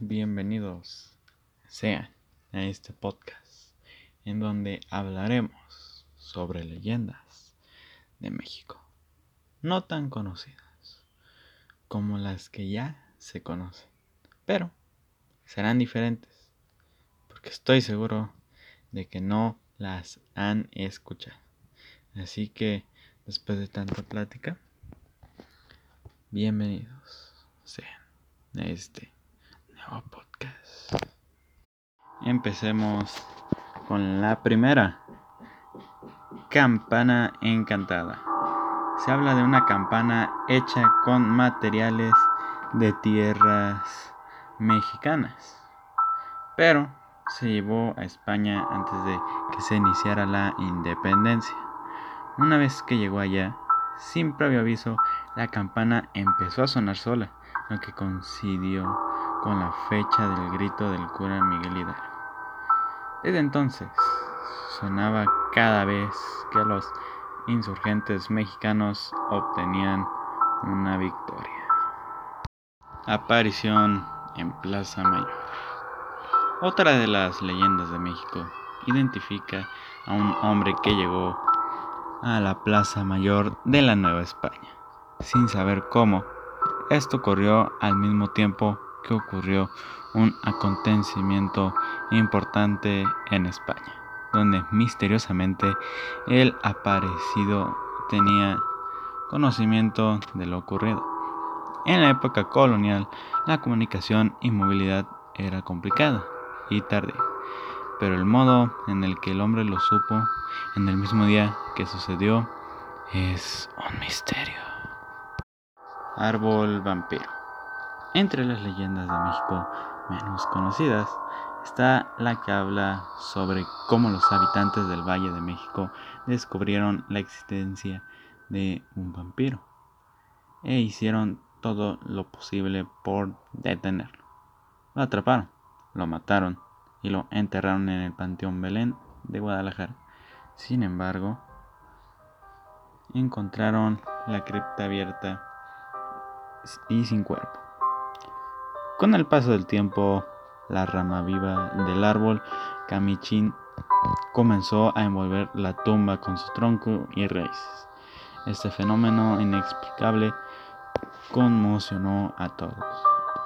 Bienvenidos sean a este podcast en donde hablaremos sobre leyendas de México, no tan conocidas como las que ya se conocen, pero serán diferentes porque estoy seguro de que no las han escuchado. Así que después de tanta plática, bienvenidos sean a este podcast. Empecemos con la primera. Campana encantada. Se habla de una campana hecha con materiales de tierras mexicanas. Pero se llevó a España antes de que se iniciara la independencia. Una vez que llegó allá, sin previo aviso, la campana empezó a sonar sola, lo que coincidió con la fecha del grito del cura Miguel Hidalgo. Desde entonces, sonaba cada vez que los insurgentes mexicanos obtenían una victoria. Aparición en Plaza Mayor. Otra de las leyendas de México identifica a un hombre que llegó a la Plaza Mayor de la Nueva España, sin saber cómo. Esto ocurrió al mismo tiempo que ocurrió un acontecimiento importante en España, donde misteriosamente el aparecido tenía conocimiento de lo ocurrido. En la época colonial, la comunicación y movilidad era complicada y tardía pero el modo en el que el hombre lo supo en el mismo día que sucedió es un misterio. Árbol vampiro. Entre las leyendas de México menos conocidas está la que habla sobre cómo los habitantes del Valle de México descubrieron la existencia de un vampiro e hicieron todo lo posible por detenerlo. Lo atraparon, lo mataron y lo enterraron en el Panteón Belén de Guadalajara. Sin embargo, encontraron la cripta abierta y sin cuerpo. Con el paso del tiempo, la rama viva del árbol camichín comenzó a envolver la tumba con su tronco y raíces. Este fenómeno inexplicable conmocionó a todos,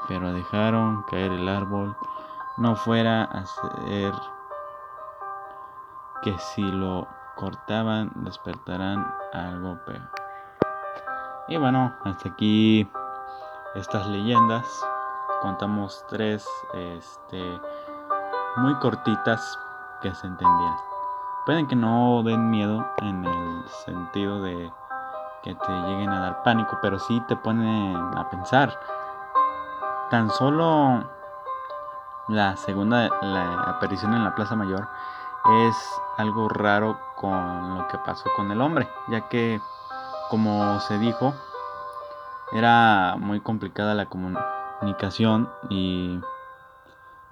pero dejaron caer el árbol no fuera a ser que si lo cortaban despertarán algo peor. Y bueno, hasta aquí estas leyendas. Contamos tres este, muy cortitas que se entendieran. Pueden que no den miedo en el sentido de que te lleguen a dar pánico, pero sí te ponen a pensar. Tan solo la segunda, aparición en la Plaza Mayor, es algo raro con lo que pasó con el hombre, ya que, como se dijo, era muy complicada la comunicación y,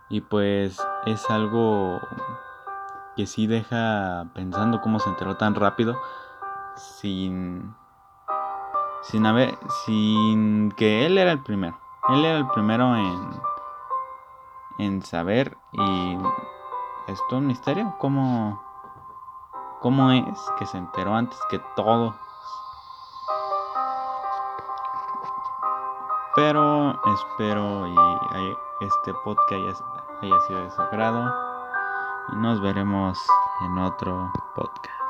y pues es algo que sí deja pensando cómo se enteró tan rápido sin sin haber sin que él era el primero él era el primero en en saber y es un misterio cómo, cómo es que se enteró antes que todo. Pero espero y este podcast haya, sido de su agrado y nos veremos en otro podcast.